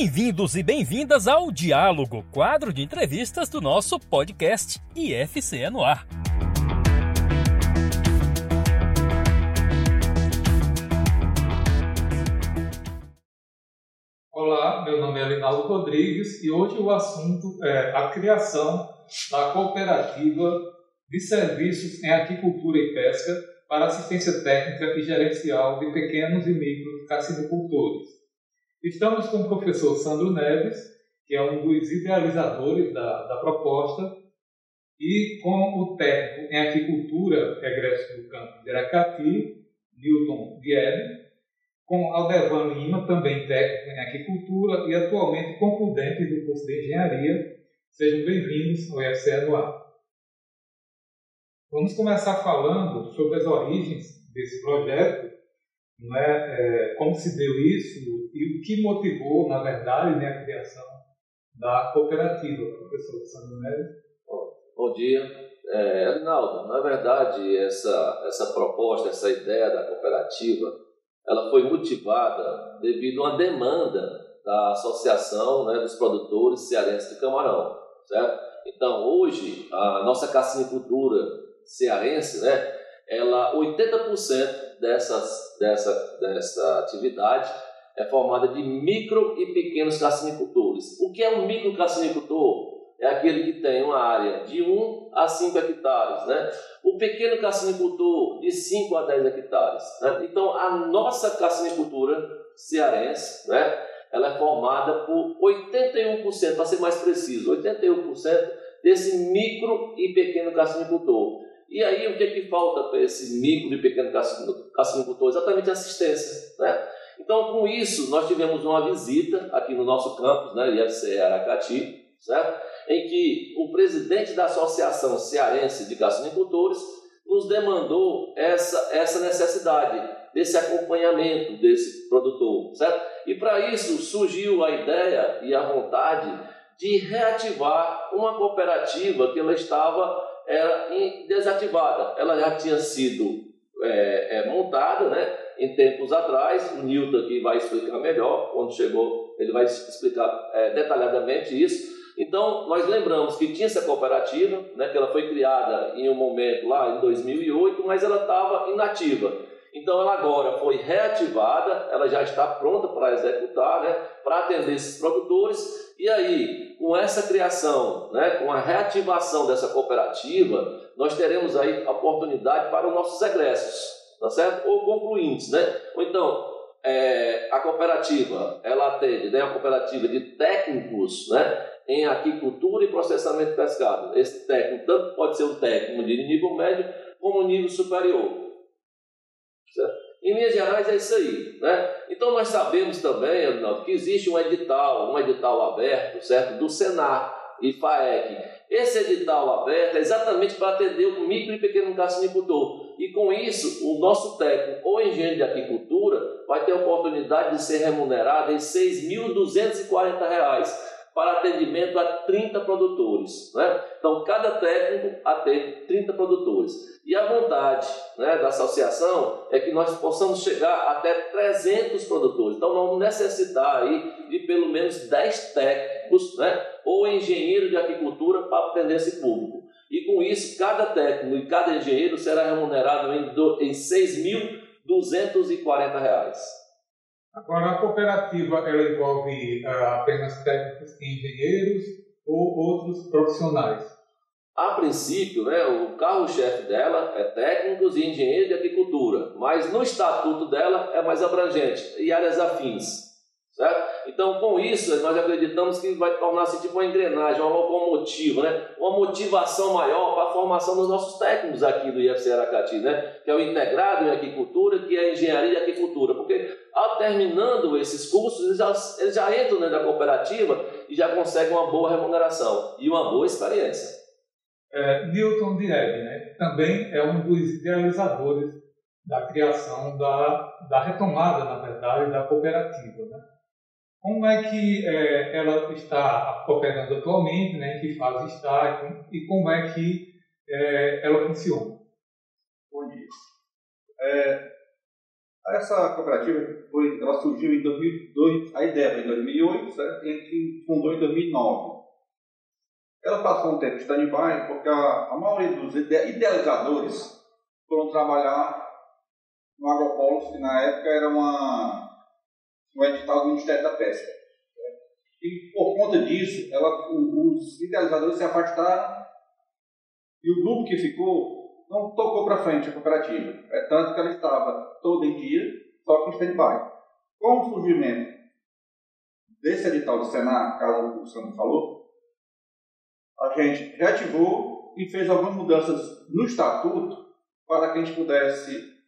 Bem-vindos e bem-vindas ao Diálogo, quadro de entrevistas do nosso podcast IFCE no Ar. Olá, meu nome é Linaldo Rodrigues e hoje o assunto é a criação da cooperativa de serviços em aquicultura e pesca para assistência técnica e gerencial de pequenos e micro cassinocultores. Estamos com o professor Sandro Neves, que é um dos idealizadores da, da proposta, e com o técnico em aquicultura, egresso do campo de Aracati, Newton Vieri, com Aldevan Lima, também técnico em aquicultura e atualmente concludente do curso de engenharia. Sejam bem-vindos ao IFCE no ar. Vamos começar falando sobre as origens desse projeto, é? é como se deu isso e o que motivou, na verdade, né, a criação da cooperativa, professor Sandro Neves. Bom dia. É, Arnaldo, na verdade, essa, essa proposta, essa ideia da cooperativa, ela foi motivada devido a uma demanda da Associação né, dos Produtores Cearenses de Camarão, certo? Então, hoje, a nossa cassinicultura cearense, né, ela, 80% dessas, dessa, dessa atividade é formada de micro e pequenos cassinicultores. O que é um micro cassinicultor? É aquele que tem uma área de 1 a 5 hectares. Né? O pequeno cassinicultor, de 5 a 10 hectares. Né? Então, a nossa cassinicultura cearense, né? ela é formada por 81%, para ser mais preciso, 81% desse micro e pequeno cassinicultor. E aí, o que, é que falta para esse micro e pequeno cassinicultor? Exatamente assistência. Né? Então, com isso, nós tivemos uma visita aqui no nosso campus, né, IFCE Aracati, certo? em que o presidente da Associação Cearense de Cassinicultores nos demandou essa, essa necessidade desse acompanhamento desse produtor, certo? E para isso surgiu a ideia e a vontade de reativar uma cooperativa que ela estava era, desativada. Ela já tinha sido é, é, montada, né? Em tempos atrás, o Newton aqui vai explicar melhor, quando chegou, ele vai explicar é, detalhadamente isso. Então, nós lembramos que tinha essa cooperativa, né, que ela foi criada em um momento lá em 2008, mas ela estava inativa. Então, ela agora foi reativada, ela já está pronta para executar, né, para atender esses produtores. E aí, com essa criação, né, com a reativação dessa cooperativa, nós teremos aí oportunidade para os nossos egressos tá certo? Ou concluintes, né? Ou então, é, a cooperativa, ela atende, né, a cooperativa de técnicos, né, em aquicultura e processamento de pescado. Esse técnico tanto pode ser um técnico de nível médio como nível superior. Certo? Em linhas gerais é isso aí, né? Então nós sabemos também, Arnaldo, que existe um edital, um edital aberto, certo, do Senar e FAEC. Esse edital aberto é exatamente para atender o micro e pequeno cassinicultor e com isso, o nosso técnico ou engenheiro de aquicultura vai ter a oportunidade de ser remunerado em R$ 6.240 para atendimento a 30 produtores. Né? Então, cada técnico atende 30 produtores. E a vontade né, da associação é que nós possamos chegar até 300 produtores. Então, vamos necessitar aí de pelo menos 10 técnicos né, ou engenheiro de aquicultura para atender esse público. E com isso, cada técnico e cada engenheiro será remunerado em, em R$ 6.240. Agora, a cooperativa ela envolve uh, apenas técnicos e engenheiros ou outros profissionais? A princípio, né, o carro-chefe dela é técnicos e engenheiros de agricultura, mas no estatuto dela é mais abrangente e áreas afins. Certo? Então, com isso, nós acreditamos que vai tornar-se tipo uma engrenagem, uma locomotiva, né? uma motivação maior para a formação dos nossos técnicos aqui do IFC Aracati, né? que é o integrado em agricultura, que é a engenharia de agricultura. Porque, ao terminando esses cursos, eles já, eles já entram dentro da cooperativa e já conseguem uma boa remuneração e uma boa experiência. É, Newton Dieg, né? também é um dos idealizadores da criação da, da retomada, na verdade, da cooperativa. Né? Como é que é, ela está operando atualmente, né, em que fase está e como é que é, ela funciona? Bom dia. É, essa cooperativa foi, ela surgiu em 2002, a ideia foi em 2008, certo? e a gente fundou em 2009. Ela passou um tempo em stand-by porque a, a maioria dos idealizadores foram trabalhar no Agropolis, que na época era uma, um edital do Ministério da Pesca. E por conta disso, ela, os idealizadores se afastaram e o grupo que ficou não tocou para frente a cooperativa. É tanto que ela estava todo em dia, só com stand-by. Com o surgimento desse edital do Senar, caso o Sandro falou, a gente reativou e fez algumas mudanças no estatuto para que a gente pudesse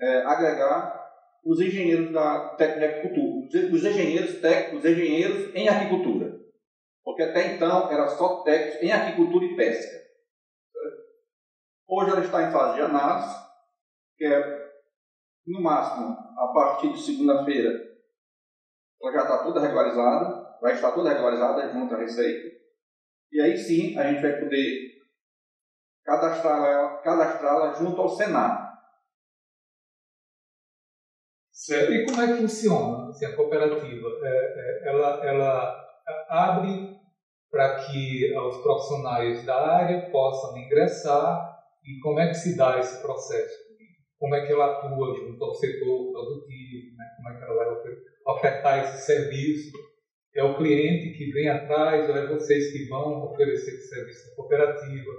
é, agregar os engenheiros da técnica de agricultura, os engenheiros técnicos, os engenheiros em agricultura. Porque até então era só técnicos em agricultura e pesca. Hoje ela está em fase de análise, que é, no máximo, a partir de segunda-feira, ela já está toda regularizada, vai estar toda regularizada junto à Receita. E aí sim a gente vai poder cadastrá-la cadastrá junto ao Senado. Certo. E como é que funciona assim, a cooperativa? É, é, ela, ela abre para que os profissionais da área possam ingressar e como é que se dá esse processo? Como é que ela atua junto ao setor produtivo? Né? Como é que ela vai ofertar esse serviço? É o cliente que vem atrás ou é vocês que vão oferecer esse serviço à cooperativa?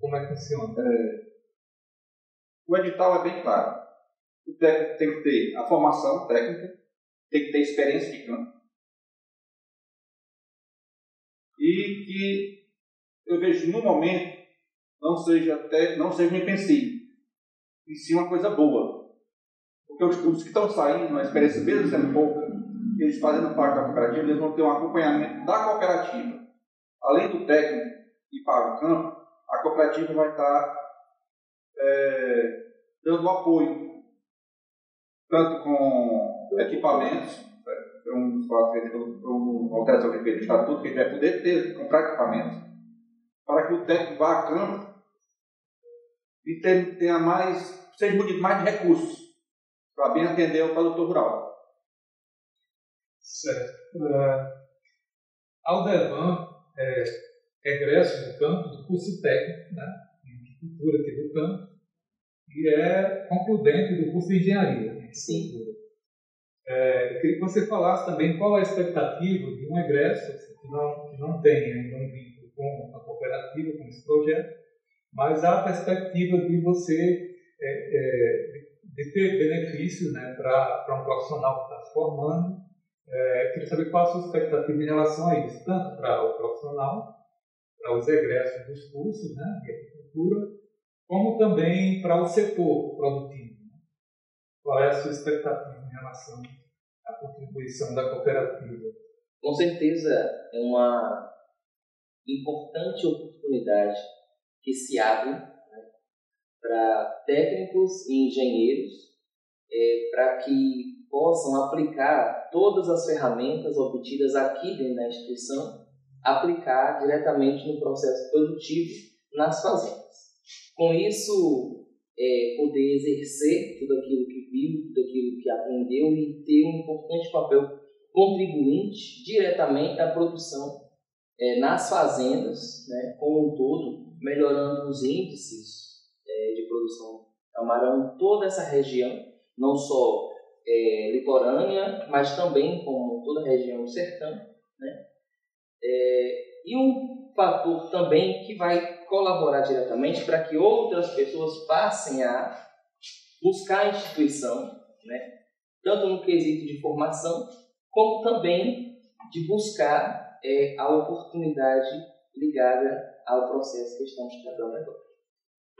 Como é que funciona? É, o edital é bem claro o técnico tem que ter a formação técnica, tem que ter experiência de campo. E que eu vejo no momento não seja até não seja empecilho, e sim uma coisa boa. Porque os, os que estão saindo, a experiência mesmo sendo pouca, eles fazendo parte da cooperativa, eles vão ter um acompanhamento da cooperativa. Além do técnico e para o campo, a cooperativa vai estar é, dando apoio tanto com equipamentos, é um dos fatos uma alteração que estatuto, que gente vai poder ter, comprar equipamentos, para que o técnico vá a campo e tenha mais, seja munido mais de recursos, para bem atender o produtor rural. Certo. Uh, Aldevan é egresso do campo do curso técnico, né, em agricultura aqui do campo, e é concludente do curso de engenharia. Sim. É, eu queria que você falasse também qual a expectativa de um egresso que não, que não tem ainda um vínculo com a cooperativa, com esse projeto, mas a perspectiva de você é, é, de ter benefícios né, para um profissional que está se formando. É, queria saber qual a sua expectativa em relação a isso, tanto para o profissional, para os egressos dos cursos né, de agricultura, como também para o setor produtivo. Qual é a sua expectativa em relação à contribuição da cooperativa? Com certeza é uma importante oportunidade que se abre né, para técnicos e engenheiros é, para que possam aplicar todas as ferramentas obtidas aqui dentro da instituição, aplicar diretamente no processo produtivo nas fazendas. Com isso, é, poder exercer tudo aquilo que viu, tudo aquilo que aprendeu e ter um importante papel contribuinte diretamente à produção é, nas fazendas, né, como um todo, melhorando os índices é, de produção camarão em toda essa região, não só é, litorânea, mas também como toda a região sertão. Né? É, e um fator também que vai colaborar diretamente para que outras pessoas passem a buscar a instituição, né? tanto no quesito de formação, como também de buscar é, a oportunidade ligada ao processo que estamos tratando agora.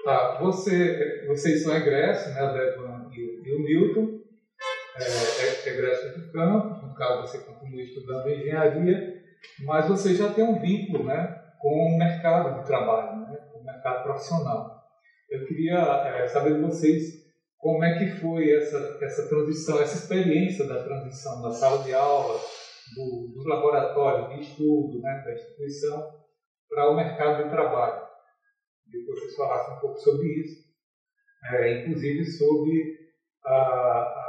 Tá, você, vocês são egressos, né, a Devan e, e o Milton, é, é, do campo, no caso você continua estudando engenharia, mas você já tem um vínculo né, com o mercado de trabalho, mercado profissional. Eu queria é, saber de vocês como é que foi essa, essa transição, essa experiência da transição da sala de aula, do, dos laboratórios de estudo né, da instituição para o mercado de trabalho. Que vocês falassem um pouco sobre isso, é, inclusive sobre a,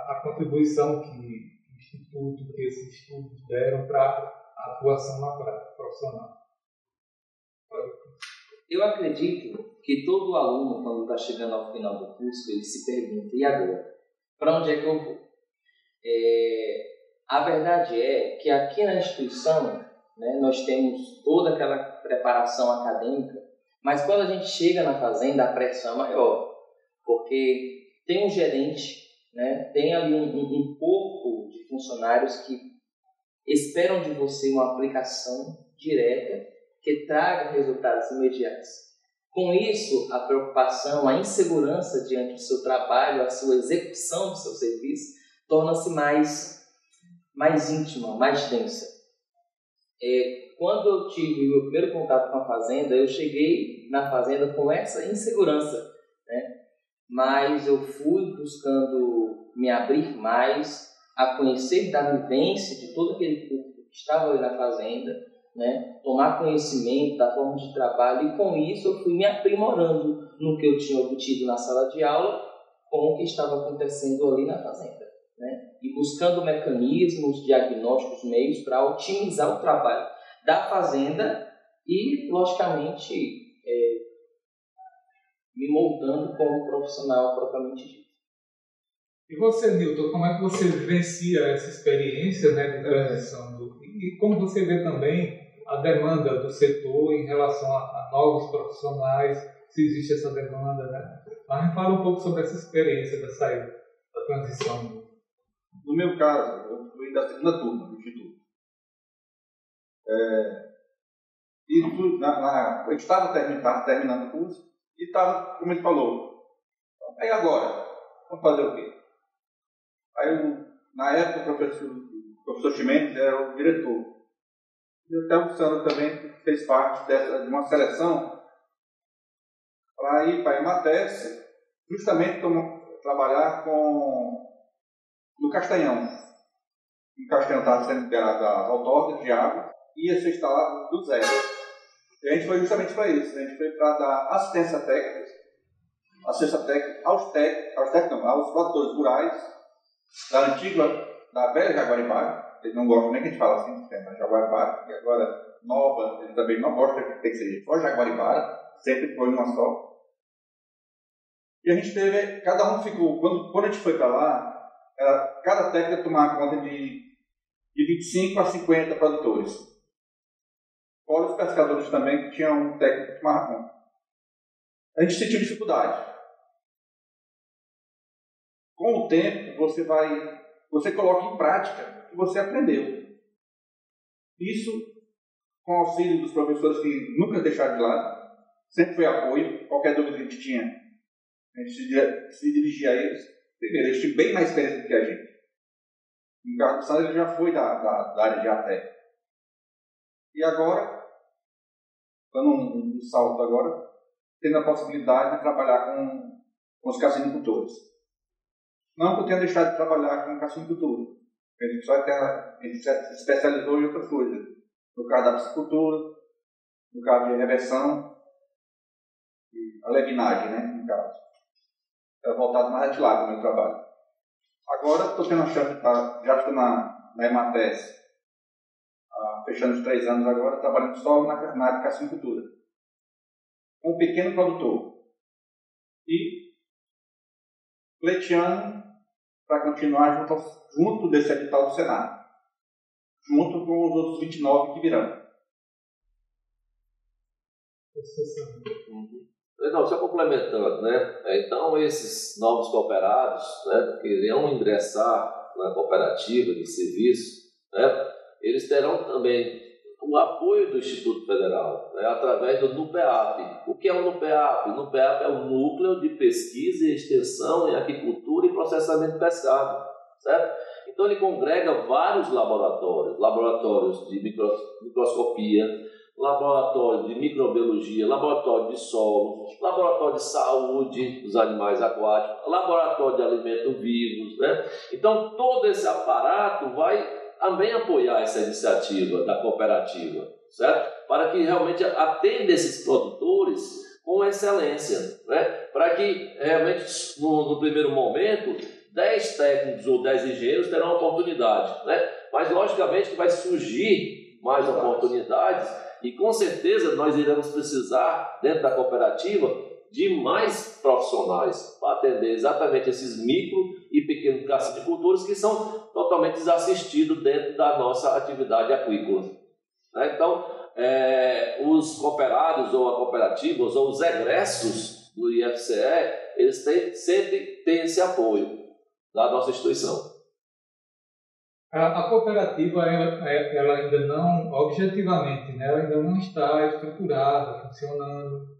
a contribuição que o Instituto, que esses estudos deram para a atuação na prática profissional. Eu acredito que todo aluno, quando está chegando ao final do curso, ele se pergunta: e agora? Para onde é que eu vou? É, a verdade é que aqui na instituição né, nós temos toda aquela preparação acadêmica, mas quando a gente chega na fazenda, a pressão é maior, porque tem um gerente, né, tem ali um, um, um de funcionários que esperam de você uma aplicação direta que traga resultados imediatos. Com isso, a preocupação, a insegurança diante do seu trabalho, a sua execução do seu serviço, torna-se mais, mais íntima, mais densa. É, quando eu tive meu primeiro contato com a fazenda, eu cheguei na fazenda com essa insegurança, né? mas eu fui buscando me abrir mais, a conhecer da vivência de todo aquele público que estava ali na fazenda, né? tomar conhecimento da forma de trabalho e com isso eu fui me aprimorando no que eu tinha obtido na sala de aula com o que estava acontecendo ali na fazenda. Né? E buscando mecanismos, diagnósticos, meios para otimizar o trabalho da fazenda e, logicamente, é, me moldando como profissional propriamente dito. E você, Nilton, como é que você vivencia essa experiência né, de transição? Do, e como você vê também a demanda do setor em relação a, a novos profissionais, se existe essa demanda, né? Mas me fala um pouco sobre essa experiência da saída, da transição. No meu caso, eu fui da segunda turma do Instituto. É, na, na, eu estava terminando, terminando o curso e estava, como ele falou, aí agora, vamos fazer o quê? Aí, eu, na época, o professor, o professor Chimenez era o diretor. E o Sandro também fez parte dessa, de uma seleção para ir para a Emates, justamente como, trabalhar com no Castanhão. O Castanhão estava sendo liberado das autódromos de água ia ser instalado do zero. E a gente foi justamente para isso. Né? A gente foi para dar assistência técnica, assistência técnica aos técnicos, aos técnicos, aos produtores rurais da antiga, da velha Jaguaribara. Eles não gostam nem que a gente fala assim, tem a Jaguaribara, e agora nova, eles também não gostam que tem que ser só Jaguaribara, sempre foi uma só. E a gente teve, cada um ficou, quando, quando a gente foi para lá, era, cada técnica tomava conta de, de 25 a 50 produtores. Fora os pescadores também, que tinham um técnico que tomava conta. A gente sentiu dificuldade. Com o tempo, você vai, você coloca em prática que você aprendeu. Isso com auxílio dos professores que nunca deixaram de lado, sempre foi apoio, qualquer dúvida que a gente tinha, a gente se, dirigia a eles. Primeiro, eles tinham bem mais experiência do que a gente. O Carlos Santos ele já foi da, da, da área de até. E agora, dando um, um, salto agora, tendo a possibilidade de trabalhar com, com os cassinicultores. Não que eu tenha deixado de trabalhar com cassinicultura. A gente só tem, a gente se especializou em outras coisas. No caso da piscicultura, no caso de reversão, e a levinagem, né, no caso. Era voltado mais de lado o meu trabalho. Agora estou tendo a chance de estar, já estou na, na Emates, ah, fechando os três anos agora, trabalhando só na, na educação cultura. Um pequeno produtor. E pleiteando para continuar junto, junto desse edital do Senado. Junto com os outros 29 que virão. Não, só complementando, né? Então, esses novos cooperados né, que irão ingressar na cooperativa de serviço, né, eles terão também o apoio do Instituto Federal, né, através do NUPEAP. O que é o NUPEAP? O NUPEAP é o Núcleo de Pesquisa e Extensão em Aquicultura e Processamento Pescado, certo? Então ele congrega vários laboratórios, laboratórios de microscopia, laboratório de microbiologia, laboratório de solo, laboratório de saúde dos animais aquáticos, laboratório de alimentos vivos, né? Então todo esse aparato vai também apoiar essa iniciativa da cooperativa, certo? Para que realmente atenda esses produtores com excelência, né? Para que realmente no, no primeiro momento 10 técnicos ou 10 engenheiros terão oportunidade, né? Mas logicamente que vai surgir mais oportunidades e com certeza nós iremos precisar, dentro da cooperativa, de mais profissionais para atender exatamente esses micro e pequenos cacicultores que são totalmente desassistidos dentro da nossa atividade aquícola. Né? Então, é, os cooperados ou a cooperativa ou os egressos do IFCE, eles têm, sempre têm esse apoio da nossa instituição. A, a cooperativa, ela, é, ela, ainda não, objetivamente, né, ela ainda não está estruturada, funcionando,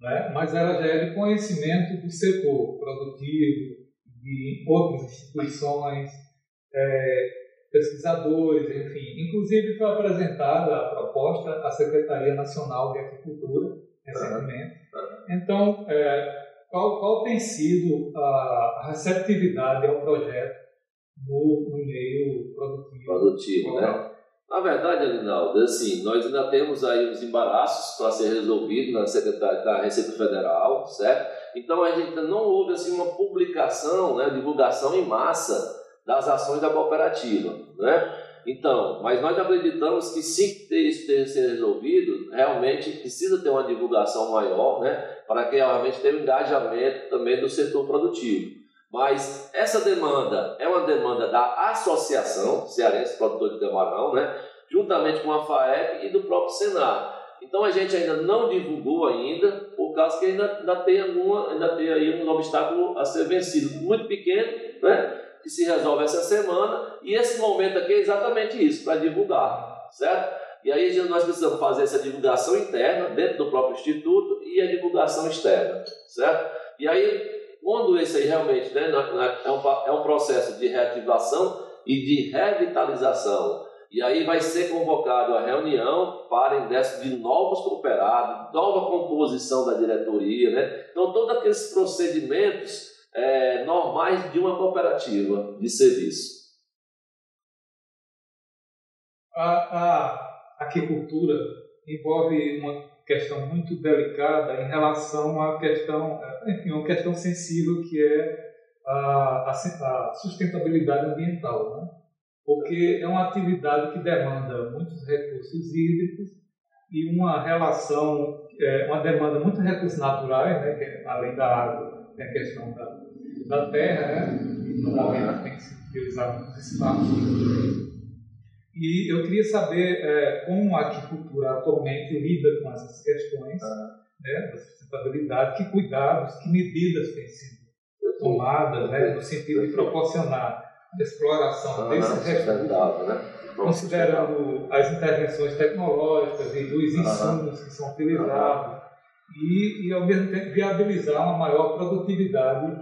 né, mas ela já é de conhecimento do setor produtivo, de outras instituições, é, pesquisadores, enfim. Inclusive foi apresentada a proposta à Secretaria Nacional de Agricultura recentemente. Então, é, qual, qual tem sido a receptividade ao projeto no, no meio produtivo? Produtivo, né? Na verdade, Alinaldo, assim, nós ainda temos aí uns embaraços para ser resolvidos na Secretaria da Receita Federal, certo? Então a gente não houve assim uma publicação, né, divulgação em massa das ações da cooperativa, né? Então, mas nós acreditamos que se isso ter ser resolvido, realmente precisa ter uma divulgação maior, né? Para que realmente tenha um engajamento também do setor produtivo. Mas essa demanda é uma demanda da Associação Cearense Produtor de Camarão, né? Juntamente com a FAEP e do próprio Senar. Então a gente ainda não divulgou ainda, por causa que ainda, ainda tem alguma, ainda tem aí um obstáculo a ser vencido, muito pequeno, né? que se resolve essa semana, e esse momento aqui é exatamente isso, para divulgar, certo? E aí nós precisamos fazer essa divulgação interna, dentro do próprio Instituto, e a divulgação externa, certo? E aí, quando esse aí realmente né, é, um, é um processo de reativação e de revitalização, e aí vai ser convocado a reunião para ingresso de novos cooperados, nova composição da diretoria, né? Então, todos aqueles procedimentos é, normais de uma cooperativa de serviço. A, a aquicultura envolve uma questão muito delicada em relação à questão, enfim, uma questão sensível que é a, a, sustentabilidade ambiental, né? porque é uma atividade que demanda muitos recursos hídricos e uma relação, é, uma demanda muito recursos naturais, né? que é, além da água, tem a questão da da terra, né? no momento tem que se utilizar muitos espaços. E eu queria saber é, como a aquicultura atualmente lida com essas questões né, da sustentabilidade, que cuidados, que medidas têm sido tomadas né, no sentido de proporcionar a exploração ah, desses recursos, né? considerando as intervenções tecnológicas e dos insumos que são utilizados e, e, ao mesmo tempo viabilizar uma maior produtividade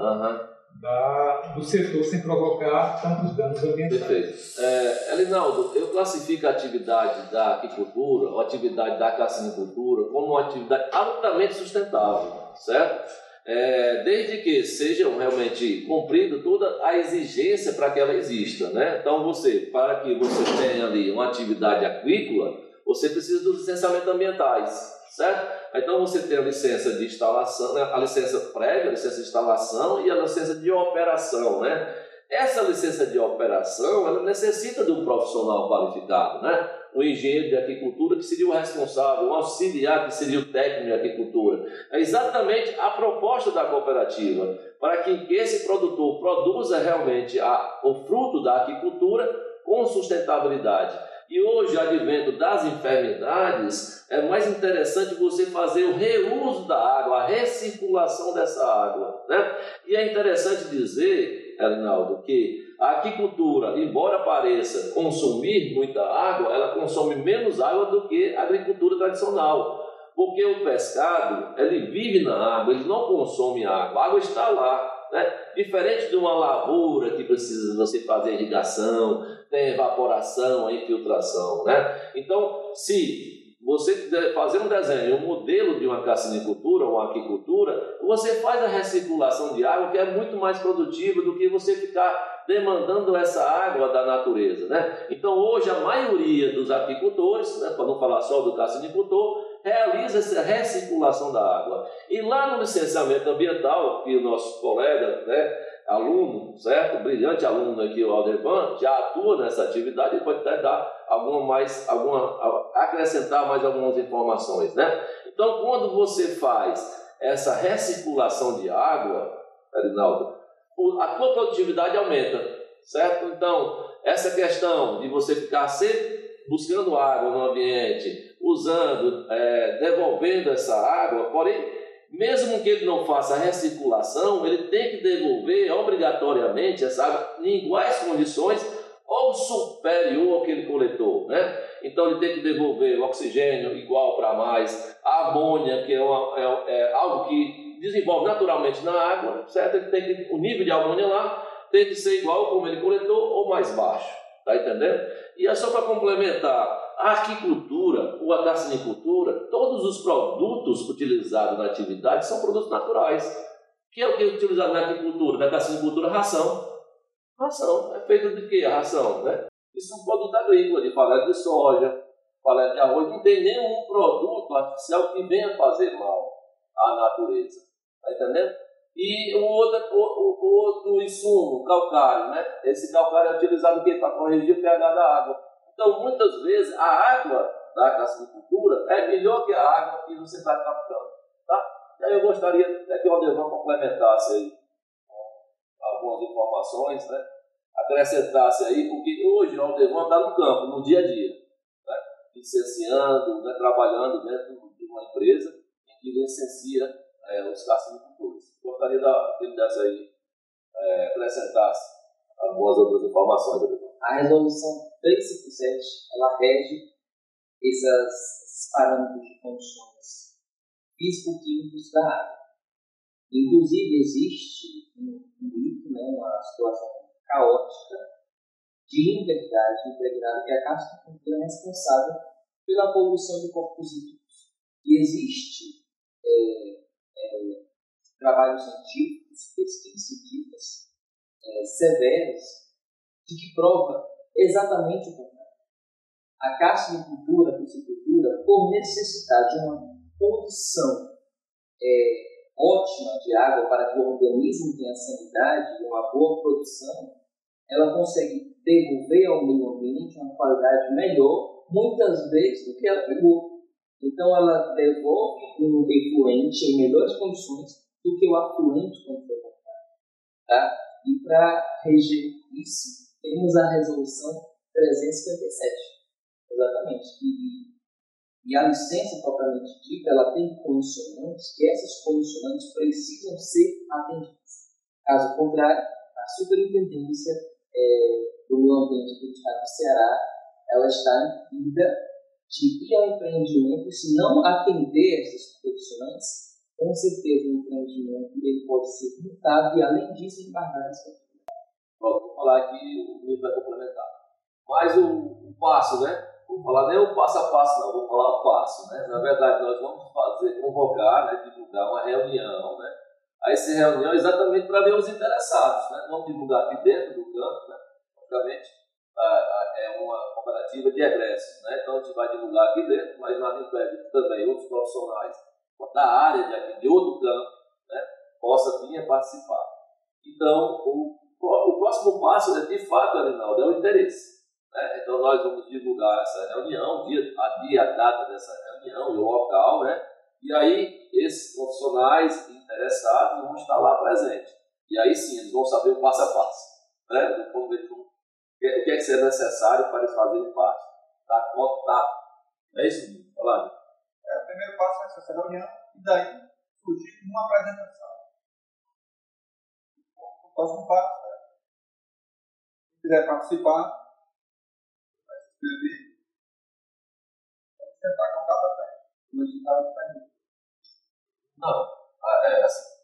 da, do setor sem provocar tantos danos ambientais. Perfeito. É, Elinaldo, eu classifico a atividade da aquicultura, ou atividade da cassinicultura, como uma atividade altamente sustentável, certo? É, desde que sejam realmente cumprida toda a exigência para que ela exista, né? Então você, para que você tenha ali uma atividade aquícola, você precisa dos licenciamentos ambientais, certo? Então você tem a licença de instalação, né, a licença prévia, a licença de instalação e a licença de operação, né? Essa licença de operação, ela necessita de um profissional qualificado, né? Um engenheiro de agricultura que seria o responsável, um auxiliar que seria o técnico de agricultura. É exatamente a proposta da cooperativa, para que esse produtor produza realmente a, o fruto da agricultura com sustentabilidade. E hoje, advento das enfermidades, é mais interessante você fazer o reuso da água, a recirculação dessa água. Né? E é interessante dizer, Rinaldo, que a aquicultura, embora pareça consumir muita água, ela consome menos água do que a agricultura tradicional. Porque o pescado, ele vive na água, ele não consome água, a água está lá. Né? Diferente de uma lavoura que precisa você fazer irrigação, tem evaporação, a infiltração. Né? Então, se você fazer um desenho, um modelo de uma cassinicultura ou uma aquicultura, você faz a recirculação de água que é muito mais produtiva do que você ficar demandando essa água da natureza. Né? Então, hoje, a maioria dos aquicultores, né, para não falar só do cassinicultor, realiza essa recirculação da água. E lá no licenciamento ambiental, que o nosso colega, né, aluno, certo? Brilhante aluno aqui, o Aldervan, já atua nessa atividade e pode até dar alguma mais, alguma, acrescentar mais algumas informações, né? Então, quando você faz essa recirculação de água, Arinaldo, a tua produtividade aumenta, certo? Então, essa questão de você ficar sempre buscando água no ambiente, usando, é, devolvendo essa água, porém mesmo que ele não faça a recirculação, ele tem que devolver obrigatoriamente essa água em iguais condições ou superior ao que ele coletou, né? Então ele tem que devolver o oxigênio igual para mais, a amônia, que é, uma, é, é, algo que desenvolve naturalmente na água, certo? Ele tem que, o nível de amônia lá tem que ser igual como ele coletou ou mais baixo, tá entendendo? E é só para complementar, a aquicultura ou a carcinicultura, todos os produtos utilizados na atividade são produtos naturais. O que é o que é utilizado na aquicultura, na carcinicultura? Ração. Ração. É feita de quê a ração? Né? Isso é um produto agrícola, de paleta de soja, paleta de arroz. Não tem nenhum produto artificial que venha fazer mal à natureza. Está entendendo? E o outro, o, o outro insumo, calcário, né? Esse calcário é utilizado para corrigir o pH da água. Então, muitas vezes, a água da agricultura é melhor que a água que você está captando. Tá? E aí eu gostaria que o Aldevan complementasse aí algumas informações, né? acrescentasse aí, porque hoje o Aldevan está no campo, no dia a dia, né? licenciando, né? trabalhando dentro de uma empresa em que licencia é, os carcinicultores. Gostaria que ele desse aí, é, acrescentasse algumas outras informações. A resolução 357, ela rege essas, esses parâmetros de condições físico-químicos da água. Inclusive, existe um, mito, né, uma situação caótica de inverdade impregnada que a castrocultura é responsável pela poluição de corpos hídricos. E existe é, é, trabalhos científicos, pesquisas científicas é, severas de que prova exatamente o contrário. A cultura, a piscicultura, por necessitar de uma condição é, ótima de água para que o organismo tenha sanidade e uma boa produção, ela consegue devolver ao meio ambiente uma qualidade melhor, muitas vezes, do que ela pegou. Então, ela devolve um efluente em melhores condições do que o afluente quando foi comprado. Tá? E para reger isso, temos a resolução 357. Exatamente. E, e a licença propriamente dita, ela tem condicionantes que essas condicionantes precisam ser atendidas. Caso contrário, a superintendência é, do meio ambiente do Estado do Ceará, ela está impedida de ir ao empreendimento e se não atender essas condicionantes, com certeza o empreendimento ele pode ser multado e, além disso, essa Pronto, vou falar aqui, o Luiz vai complementar. Mas o, o passo, né? Vou falar nem o passo a passo, não, vou falar o passo, né? Na verdade, nós vamos fazer, convocar, né, divulgar uma reunião, né? Aí essa reunião é exatamente para ver os interessados, né? Vamos divulgar aqui dentro do campo, né? Obviamente, é uma cooperativa de egressos, né? Então a gente vai divulgar aqui dentro, mas nada impede também outros profissionais da área de, de outro campo, né? Possa vir a participar. Então, o o próximo passo, né, de fato, Arinaldo, é o interesse. Né? Então, nós vamos divulgar essa reunião, dia, a dia, a data dessa reunião, o local, né? E aí, esses profissionais interessados vão estar lá presentes. E aí sim, eles vão saber o passo a passo. Né? Ver o que é que é necessário para eles fazerem parte. Tá? Tá. É isso, Falando. É, o primeiro passo é essa reunião, e daí surgir uma apresentação. O próximo passo quiser participar, vai se inscrever. Vamos tentar contar para frente. O edital está aí. Não, é assim.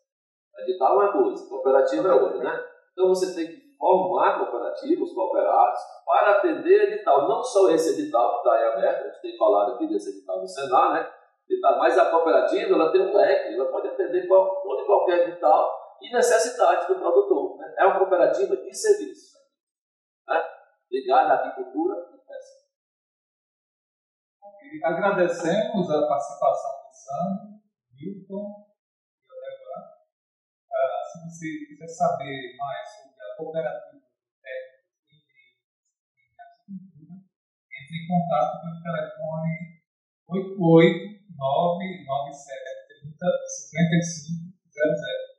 Edital é coisa, cooperativa é outra, né? Então você tem que formar cooperativas, cooperados, para atender edital. Não só esse edital que está aí aberto, a gente tem falado aqui desse edital do Senar, né? Mas a cooperativa ela tem um leque, ela pode atender todo e qualquer edital e necessidade do produtor. Né? É uma cooperativa de serviço ligada à agricultura e pesca. Agradecemos a participação do Sandro, Milton e o Débora. se você quiser saber mais sobre a cooperativa entre em contato pelo telefone 88 997 30 55 00.